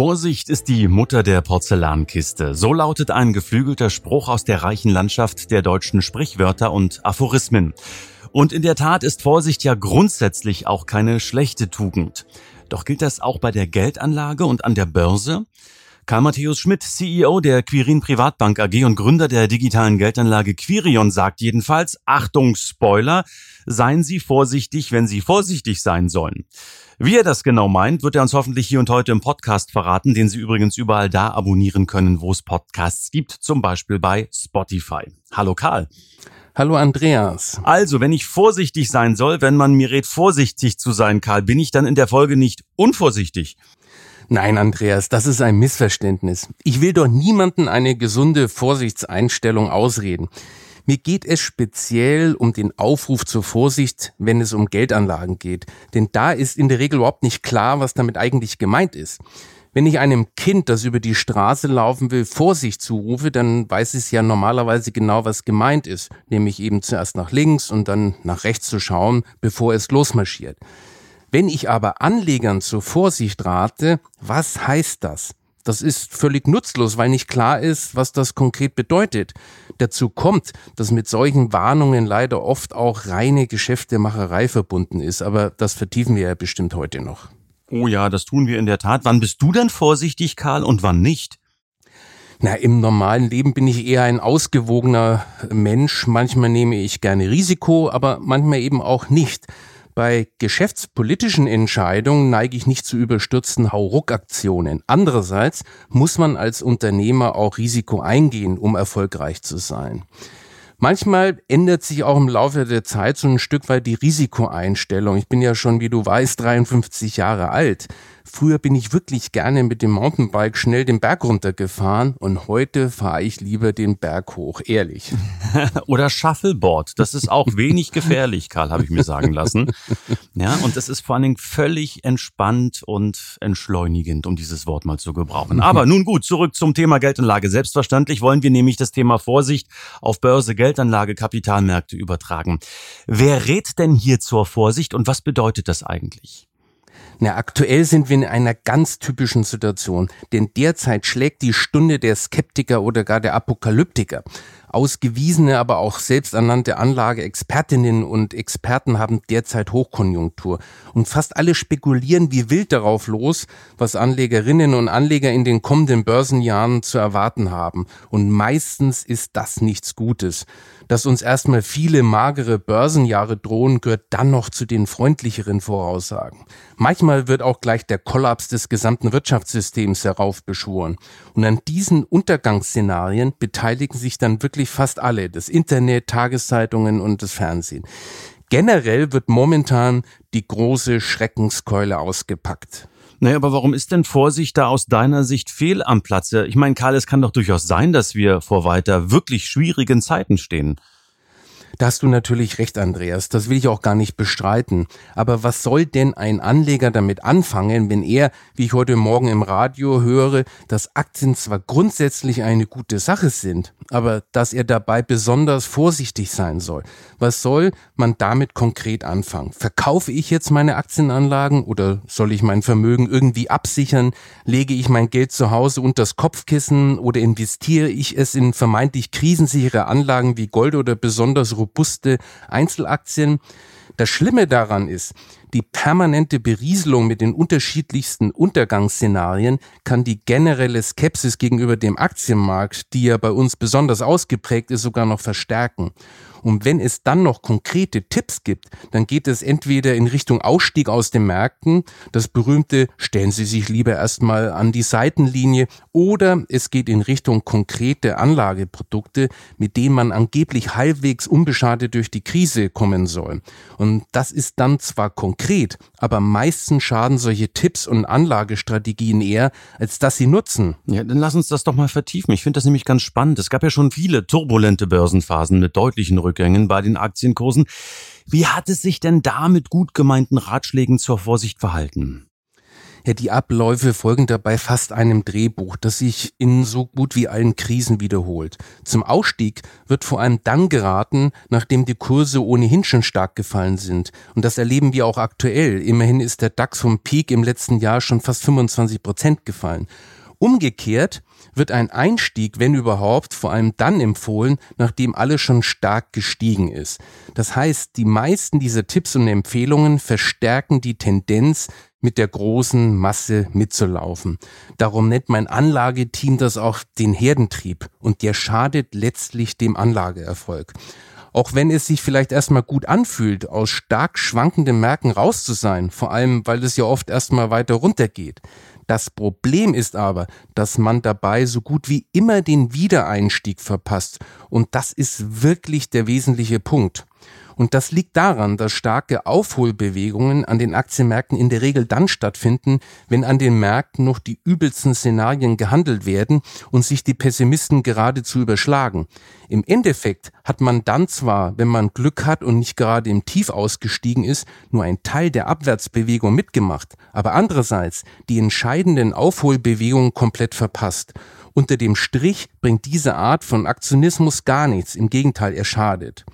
Vorsicht ist die Mutter der Porzellankiste. So lautet ein geflügelter Spruch aus der reichen Landschaft der deutschen Sprichwörter und Aphorismen. Und in der Tat ist Vorsicht ja grundsätzlich auch keine schlechte Tugend. Doch gilt das auch bei der Geldanlage und an der Börse? Karl Matthäus Schmidt, CEO der Quirin Privatbank AG und Gründer der digitalen Geldanlage Quirion, sagt jedenfalls, Achtung, Spoiler, seien Sie vorsichtig, wenn Sie vorsichtig sein sollen. Wie er das genau meint, wird er uns hoffentlich hier und heute im Podcast verraten, den Sie übrigens überall da abonnieren können, wo es Podcasts gibt, zum Beispiel bei Spotify. Hallo Karl. Hallo Andreas. Also, wenn ich vorsichtig sein soll, wenn man mir rät, vorsichtig zu sein, Karl, bin ich dann in der Folge nicht unvorsichtig? Nein, Andreas, das ist ein Missverständnis. Ich will doch niemanden eine gesunde Vorsichtseinstellung ausreden. Mir geht es speziell um den Aufruf zur Vorsicht, wenn es um Geldanlagen geht. Denn da ist in der Regel überhaupt nicht klar, was damit eigentlich gemeint ist. Wenn ich einem Kind, das über die Straße laufen will, Vorsicht zurufe, dann weiß es ja normalerweise genau, was gemeint ist, nämlich eben zuerst nach links und dann nach rechts zu schauen, bevor es losmarschiert. Wenn ich aber Anlegern zur Vorsicht rate, was heißt das? Das ist völlig nutzlos, weil nicht klar ist, was das konkret bedeutet. Dazu kommt, dass mit solchen Warnungen leider oft auch reine Geschäftemacherei verbunden ist, aber das vertiefen wir ja bestimmt heute noch. Oh ja, das tun wir in der Tat. Wann bist du denn vorsichtig, Karl, und wann nicht? Na, im normalen Leben bin ich eher ein ausgewogener Mensch. Manchmal nehme ich gerne Risiko, aber manchmal eben auch nicht. Bei geschäftspolitischen Entscheidungen neige ich nicht zu überstürzten Hauruck-Aktionen. Andererseits muss man als Unternehmer auch Risiko eingehen, um erfolgreich zu sein. Manchmal ändert sich auch im Laufe der Zeit so ein Stück weit die Risikoeinstellung. Ich bin ja schon, wie du weißt, 53 Jahre alt. Früher bin ich wirklich gerne mit dem Mountainbike schnell den Berg runtergefahren und heute fahre ich lieber den Berg hoch, ehrlich. Oder Shuffleboard, das ist auch wenig gefährlich, Karl, habe ich mir sagen lassen. Ja, und das ist vor allen Dingen völlig entspannt und entschleunigend, um dieses Wort mal zu gebrauchen. Aber nun gut, zurück zum Thema Geldanlage. Selbstverständlich wollen wir nämlich das Thema Vorsicht auf Börse, Geldanlage, Kapitalmärkte übertragen. Wer rät denn hier zur Vorsicht und was bedeutet das eigentlich? Na, aktuell sind wir in einer ganz typischen Situation, denn derzeit schlägt die Stunde der Skeptiker oder gar der Apokalyptiker. Ausgewiesene, aber auch selbsternannte Anlageexpertinnen und Experten haben derzeit Hochkonjunktur. Und fast alle spekulieren wie wild darauf los, was Anlegerinnen und Anleger in den kommenden Börsenjahren zu erwarten haben. Und meistens ist das nichts Gutes. Dass uns erstmal viele magere Börsenjahre drohen, gehört dann noch zu den freundlicheren Voraussagen. Manchmal wird auch gleich der Kollaps des gesamten Wirtschaftssystems heraufbeschworen. Und an diesen Untergangsszenarien beteiligen sich dann wirklich fast alle, das Internet, Tageszeitungen und das Fernsehen. Generell wird momentan die große Schreckenskeule ausgepackt. Naja, aber warum ist denn Vorsicht da aus deiner Sicht fehl am Platze? Ich meine, Karl, es kann doch durchaus sein, dass wir vor weiter wirklich schwierigen Zeiten stehen. Da hast du natürlich recht, Andreas. Das will ich auch gar nicht bestreiten. Aber was soll denn ein Anleger damit anfangen, wenn er, wie ich heute Morgen im Radio höre, dass Aktien zwar grundsätzlich eine gute Sache sind, aber dass er dabei besonders vorsichtig sein soll? Was soll man damit konkret anfangen? Verkaufe ich jetzt meine Aktienanlagen oder soll ich mein Vermögen irgendwie absichern? Lege ich mein Geld zu Hause unter das Kopfkissen oder investiere ich es in vermeintlich krisensichere Anlagen wie Gold oder besonders robuste Einzelaktien. Das Schlimme daran ist, die permanente Berieselung mit den unterschiedlichsten Untergangsszenarien kann die generelle Skepsis gegenüber dem Aktienmarkt, die ja bei uns besonders ausgeprägt ist, sogar noch verstärken. Und wenn es dann noch konkrete Tipps gibt, dann geht es entweder in Richtung Ausstieg aus den Märkten, das berühmte stellen Sie sich lieber erstmal an die Seitenlinie, oder es geht in Richtung konkrete Anlageprodukte, mit denen man angeblich halbwegs unbeschadet durch die Krise kommen soll. Und das ist dann zwar konkret, aber meistens schaden solche Tipps und Anlagestrategien eher, als dass sie nutzen. Ja, dann lass uns das doch mal vertiefen. Ich finde das nämlich ganz spannend. Es gab ja schon viele turbulente Börsenphasen mit deutlichen Rückgängen bei den Aktienkursen. Wie hat es sich denn da mit gut gemeinten Ratschlägen zur Vorsicht verhalten? Ja, die Abläufe folgen dabei fast einem Drehbuch, das sich in so gut wie allen Krisen wiederholt. Zum Ausstieg wird vor allem dann geraten, nachdem die Kurse ohnehin schon stark gefallen sind. Und das erleben wir auch aktuell. Immerhin ist der DAX vom Peak im letzten Jahr schon fast 25 Prozent gefallen. Umgekehrt wird ein Einstieg, wenn überhaupt, vor allem dann empfohlen, nachdem alles schon stark gestiegen ist. Das heißt, die meisten dieser Tipps und Empfehlungen verstärken die Tendenz, mit der großen Masse mitzulaufen. Darum nennt mein Anlageteam das auch den Herdentrieb und der schadet letztlich dem Anlageerfolg. Auch wenn es sich vielleicht erstmal gut anfühlt, aus stark schwankenden Märkten raus zu sein, vor allem weil es ja oft erstmal weiter runtergeht. Das Problem ist aber, dass man dabei so gut wie immer den Wiedereinstieg verpasst. Und das ist wirklich der wesentliche Punkt. Und das liegt daran, dass starke Aufholbewegungen an den Aktienmärkten in der Regel dann stattfinden, wenn an den Märkten noch die übelsten Szenarien gehandelt werden und sich die Pessimisten geradezu überschlagen. Im Endeffekt hat man dann zwar, wenn man Glück hat und nicht gerade im Tief ausgestiegen ist, nur ein Teil der Abwärtsbewegung mitgemacht, aber andererseits die entscheidenden Aufholbewegungen komplett verpasst. Unter dem Strich bringt diese Art von Aktionismus gar nichts, im Gegenteil, er schadet.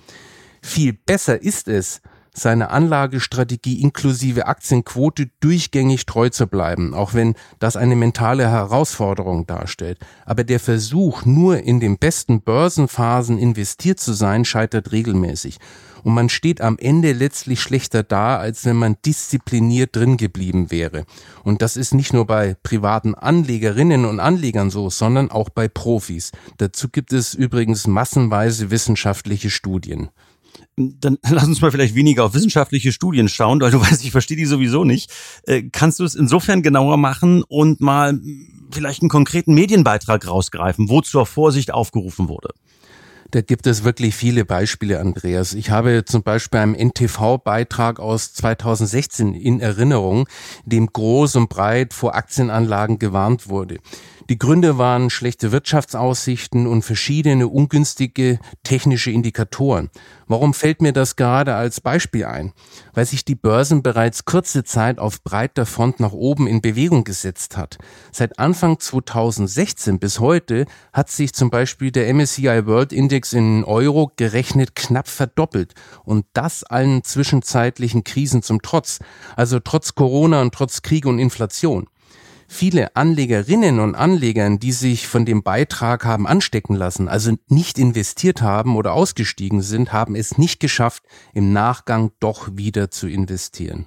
Viel besser ist es, seine Anlagestrategie inklusive Aktienquote durchgängig treu zu bleiben, auch wenn das eine mentale Herausforderung darstellt. Aber der Versuch, nur in den besten Börsenphasen investiert zu sein, scheitert regelmäßig. Und man steht am Ende letztlich schlechter da, als wenn man diszipliniert drin geblieben wäre. Und das ist nicht nur bei privaten Anlegerinnen und Anlegern so, sondern auch bei Profis. Dazu gibt es übrigens massenweise wissenschaftliche Studien dann lass uns mal vielleicht weniger auf wissenschaftliche Studien schauen, weil du weißt, ich verstehe die sowieso nicht. Äh, kannst du es insofern genauer machen und mal vielleicht einen konkreten Medienbeitrag rausgreifen, wo zur Vorsicht aufgerufen wurde? Da gibt es wirklich viele Beispiele, Andreas. Ich habe zum Beispiel einen NTV-Beitrag aus 2016 in Erinnerung, dem groß und breit vor Aktienanlagen gewarnt wurde. Die Gründe waren schlechte Wirtschaftsaussichten und verschiedene ungünstige technische Indikatoren. Warum fällt mir das gerade als Beispiel ein? Weil sich die Börsen bereits kurze Zeit auf breiter Front nach oben in Bewegung gesetzt hat. Seit Anfang 2016 bis heute hat sich zum Beispiel der MSCI World Index in Euro gerechnet knapp verdoppelt. Und das allen zwischenzeitlichen Krisen zum Trotz. Also trotz Corona und trotz Krieg und Inflation. Viele Anlegerinnen und Anlegern, die sich von dem Beitrag haben anstecken lassen, also nicht investiert haben oder ausgestiegen sind, haben es nicht geschafft, im Nachgang doch wieder zu investieren.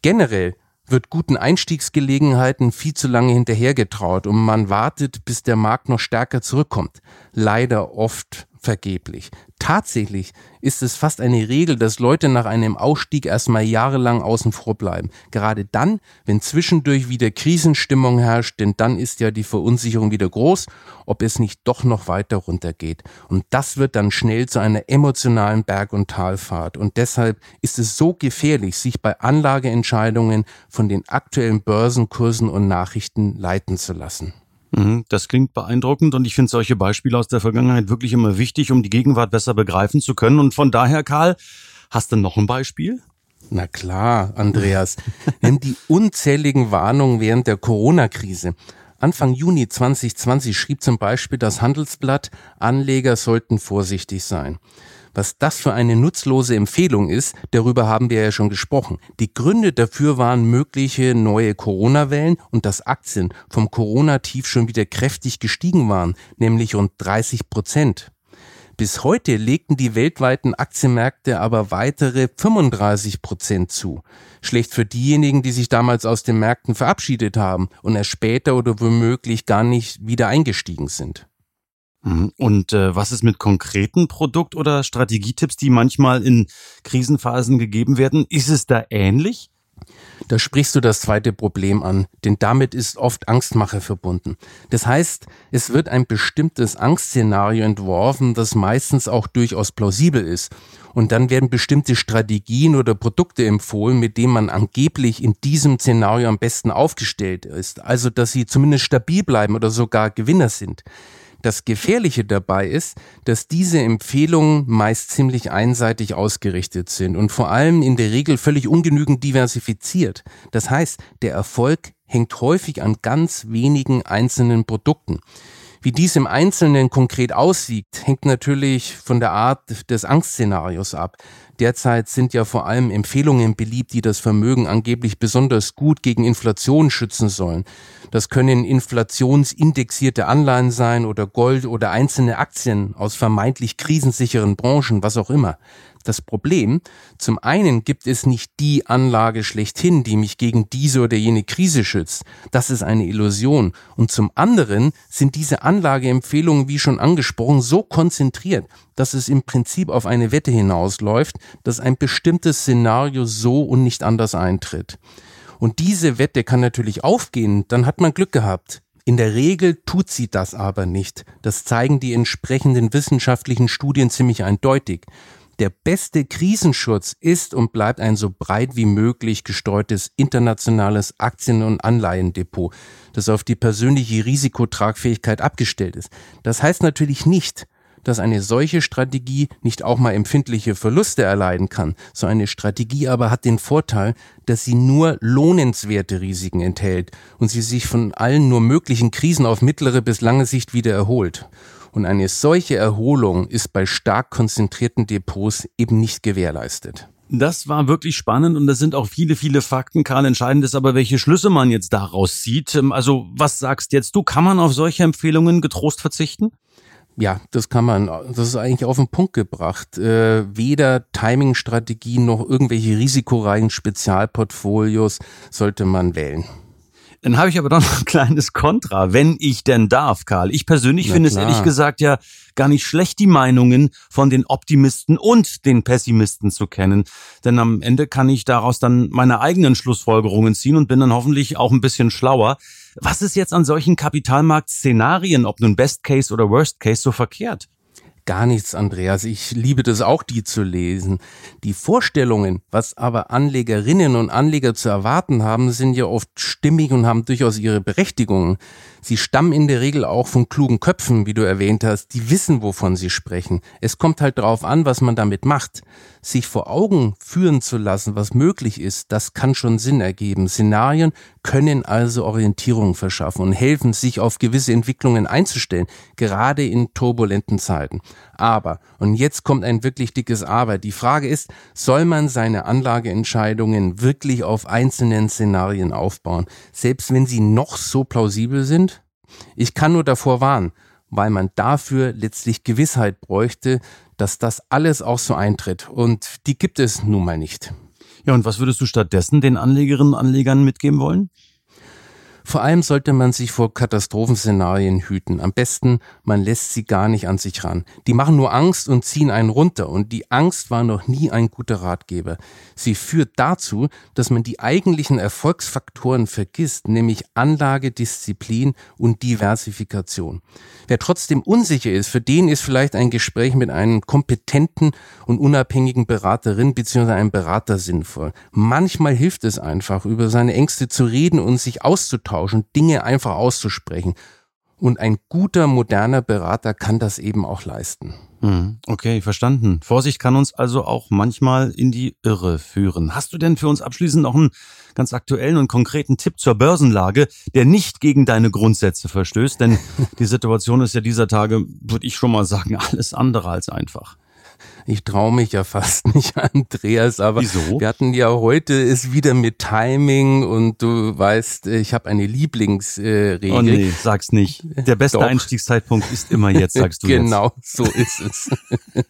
Generell wird guten Einstiegsgelegenheiten viel zu lange hinterhergetraut und man wartet, bis der Markt noch stärker zurückkommt. Leider oft vergeblich. Tatsächlich ist es fast eine Regel, dass Leute nach einem Ausstieg erstmal jahrelang außen vor bleiben. Gerade dann, wenn zwischendurch wieder Krisenstimmung herrscht, denn dann ist ja die Verunsicherung wieder groß, ob es nicht doch noch weiter runtergeht. Und das wird dann schnell zu einer emotionalen Berg- und Talfahrt. Und deshalb ist es so gefährlich, sich bei Anlageentscheidungen von den aktuellen Börsenkursen und Nachrichten leiten zu lassen. Mhm, das klingt beeindruckend und ich finde solche Beispiele aus der Vergangenheit wirklich immer wichtig, um die Gegenwart besser begreifen zu können. Und von daher, Karl, hast du noch ein Beispiel? Na klar, Andreas. Nimm die unzähligen Warnungen während der Corona-Krise. Anfang Juni 2020 schrieb zum Beispiel das Handelsblatt, Anleger sollten vorsichtig sein. Was das für eine nutzlose Empfehlung ist, darüber haben wir ja schon gesprochen. Die Gründe dafür waren mögliche neue Corona-Wellen und dass Aktien vom Corona-Tief schon wieder kräftig gestiegen waren, nämlich rund 30 Prozent. Bis heute legten die weltweiten Aktienmärkte aber weitere 35 Prozent zu. Schlecht für diejenigen, die sich damals aus den Märkten verabschiedet haben und erst später oder womöglich gar nicht wieder eingestiegen sind. Mhm. Und äh, was ist mit konkreten Produkt- oder Strategietipps, die manchmal in Krisenphasen gegeben werden? Ist es da ähnlich? Da sprichst du das zweite Problem an, denn damit ist oft Angstmache verbunden. Das heißt, es wird ein bestimmtes Angstszenario entworfen, das meistens auch durchaus plausibel ist. Und dann werden bestimmte Strategien oder Produkte empfohlen, mit denen man angeblich in diesem Szenario am besten aufgestellt ist. Also, dass sie zumindest stabil bleiben oder sogar Gewinner sind. Das Gefährliche dabei ist, dass diese Empfehlungen meist ziemlich einseitig ausgerichtet sind und vor allem in der Regel völlig ungenügend diversifiziert. Das heißt, der Erfolg hängt häufig an ganz wenigen einzelnen Produkten. Wie dies im Einzelnen konkret aussieht, hängt natürlich von der Art des Angstszenarios ab. Derzeit sind ja vor allem Empfehlungen beliebt, die das Vermögen angeblich besonders gut gegen Inflation schützen sollen. Das können inflationsindexierte Anleihen sein oder Gold oder einzelne Aktien aus vermeintlich krisensicheren Branchen, was auch immer. Das Problem, zum einen gibt es nicht die Anlage schlechthin, die mich gegen diese oder jene Krise schützt. Das ist eine Illusion. Und zum anderen sind diese Anlageempfehlungen, wie schon angesprochen, so konzentriert, dass es im Prinzip auf eine Wette hinausläuft, dass ein bestimmtes Szenario so und nicht anders eintritt. Und diese Wette kann natürlich aufgehen, dann hat man Glück gehabt. In der Regel tut sie das aber nicht. Das zeigen die entsprechenden wissenschaftlichen Studien ziemlich eindeutig. Der beste Krisenschutz ist und bleibt ein so breit wie möglich gestreutes internationales Aktien- und Anleihendepot, das auf die persönliche Risikotragfähigkeit abgestellt ist. Das heißt natürlich nicht, dass eine solche Strategie nicht auch mal empfindliche Verluste erleiden kann. So eine Strategie aber hat den Vorteil, dass sie nur lohnenswerte Risiken enthält und sie sich von allen nur möglichen Krisen auf mittlere bis lange Sicht wieder erholt. Und eine solche Erholung ist bei stark konzentrierten Depots eben nicht gewährleistet. Das war wirklich spannend und das sind auch viele, viele Fakten. Karl, entscheidend ist aber, welche Schlüsse man jetzt daraus zieht. Ähm, also, was sagst jetzt du? Kann man auf solche Empfehlungen getrost verzichten? Ja, das kann man. Das ist eigentlich auf den Punkt gebracht. Äh, weder Timing-Strategien noch irgendwelche risikoreichen Spezialportfolios sollte man wählen. Dann habe ich aber doch noch ein kleines Kontra, wenn ich denn darf, Karl. Ich persönlich finde es ehrlich gesagt ja gar nicht schlecht, die Meinungen von den Optimisten und den Pessimisten zu kennen. Denn am Ende kann ich daraus dann meine eigenen Schlussfolgerungen ziehen und bin dann hoffentlich auch ein bisschen schlauer. Was ist jetzt an solchen Kapitalmarkt-Szenarien, ob nun Best Case oder Worst Case, so verkehrt? Gar nichts, Andreas. Ich liebe das auch, die zu lesen. Die Vorstellungen, was aber Anlegerinnen und Anleger zu erwarten haben, sind ja oft stimmig und haben durchaus ihre Berechtigung. Sie stammen in der Regel auch von klugen Köpfen, wie du erwähnt hast, die wissen, wovon sie sprechen. Es kommt halt darauf an, was man damit macht. Sich vor Augen führen zu lassen, was möglich ist, das kann schon Sinn ergeben. Szenarien können also Orientierung verschaffen und helfen, sich auf gewisse Entwicklungen einzustellen, gerade in turbulenten Zeiten. Aber, und jetzt kommt ein wirklich dickes Aber, die Frage ist, soll man seine Anlageentscheidungen wirklich auf einzelnen Szenarien aufbauen, selbst wenn sie noch so plausibel sind? Ich kann nur davor warnen, weil man dafür letztlich Gewissheit bräuchte, dass das alles auch so eintritt. Und die gibt es nun mal nicht. Ja, und was würdest du stattdessen den Anlegerinnen und Anlegern mitgeben wollen? Vor allem sollte man sich vor Katastrophenszenarien hüten. Am besten, man lässt sie gar nicht an sich ran. Die machen nur Angst und ziehen einen runter. Und die Angst war noch nie ein guter Ratgeber. Sie führt dazu, dass man die eigentlichen Erfolgsfaktoren vergisst, nämlich Anlage, Disziplin und Diversifikation. Wer trotzdem unsicher ist, für den ist vielleicht ein Gespräch mit einem kompetenten und unabhängigen Beraterin bzw. einem Berater sinnvoll. Manchmal hilft es einfach, über seine Ängste zu reden und sich auszutauschen, Dinge einfach auszusprechen. Und ein guter, moderner Berater kann das eben auch leisten. Hm, okay, verstanden. Vorsicht kann uns also auch manchmal in die Irre führen. Hast du denn für uns abschließend noch einen ganz aktuellen und konkreten Tipp zur Börsenlage, der nicht gegen deine Grundsätze verstößt? Denn die Situation ist ja dieser Tage, würde ich schon mal sagen, alles andere als einfach. Ich traue mich ja fast nicht, Andreas, aber Wieso? wir hatten ja heute es wieder mit Timing und du weißt, ich habe eine Lieblingsregel. Oh nee, sag's nicht. Der beste Doch. Einstiegszeitpunkt ist immer jetzt, sagst du Genau, jetzt. so ist es.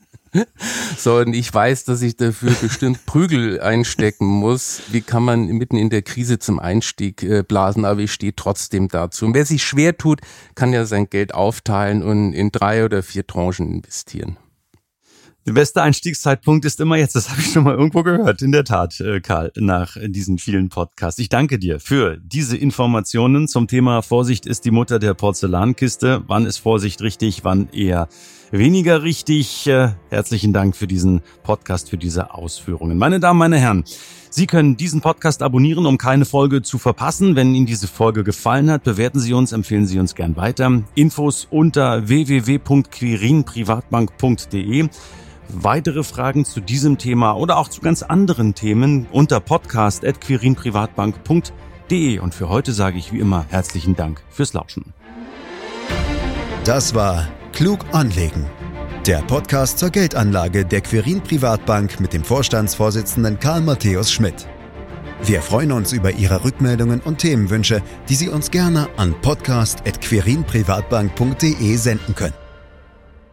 So, und ich weiß, dass ich dafür bestimmt Prügel einstecken muss. Wie kann man mitten in der Krise zum Einstieg äh, blasen, aber ich stehe trotzdem dazu. Und wer sich schwer tut, kann ja sein Geld aufteilen und in drei oder vier Tranchen investieren. Der beste Einstiegszeitpunkt ist immer jetzt. Das habe ich schon mal irgendwo gehört. In der Tat, äh, Karl, nach diesen vielen Podcasts. Ich danke dir für diese Informationen zum Thema Vorsicht ist die Mutter der Porzellankiste. Wann ist Vorsicht richtig, wann eher weniger richtig. Äh, herzlichen Dank für diesen Podcast, für diese Ausführungen. Meine Damen, meine Herren, Sie können diesen Podcast abonnieren, um keine Folge zu verpassen. Wenn Ihnen diese Folge gefallen hat, bewerten Sie uns, empfehlen Sie uns gern weiter. Infos unter www.quirinprivatbank.de. Weitere Fragen zu diesem Thema oder auch zu ganz anderen Themen unter podcast.quirinprivatbank.de. Und für heute sage ich wie immer herzlichen Dank fürs Lauschen. Das war Klug anlegen. Der Podcast zur Geldanlage der Quirin Privatbank mit dem Vorstandsvorsitzenden Karl Matthäus Schmidt. Wir freuen uns über Ihre Rückmeldungen und Themenwünsche, die Sie uns gerne an podcast.querinprivatbank.de senden können.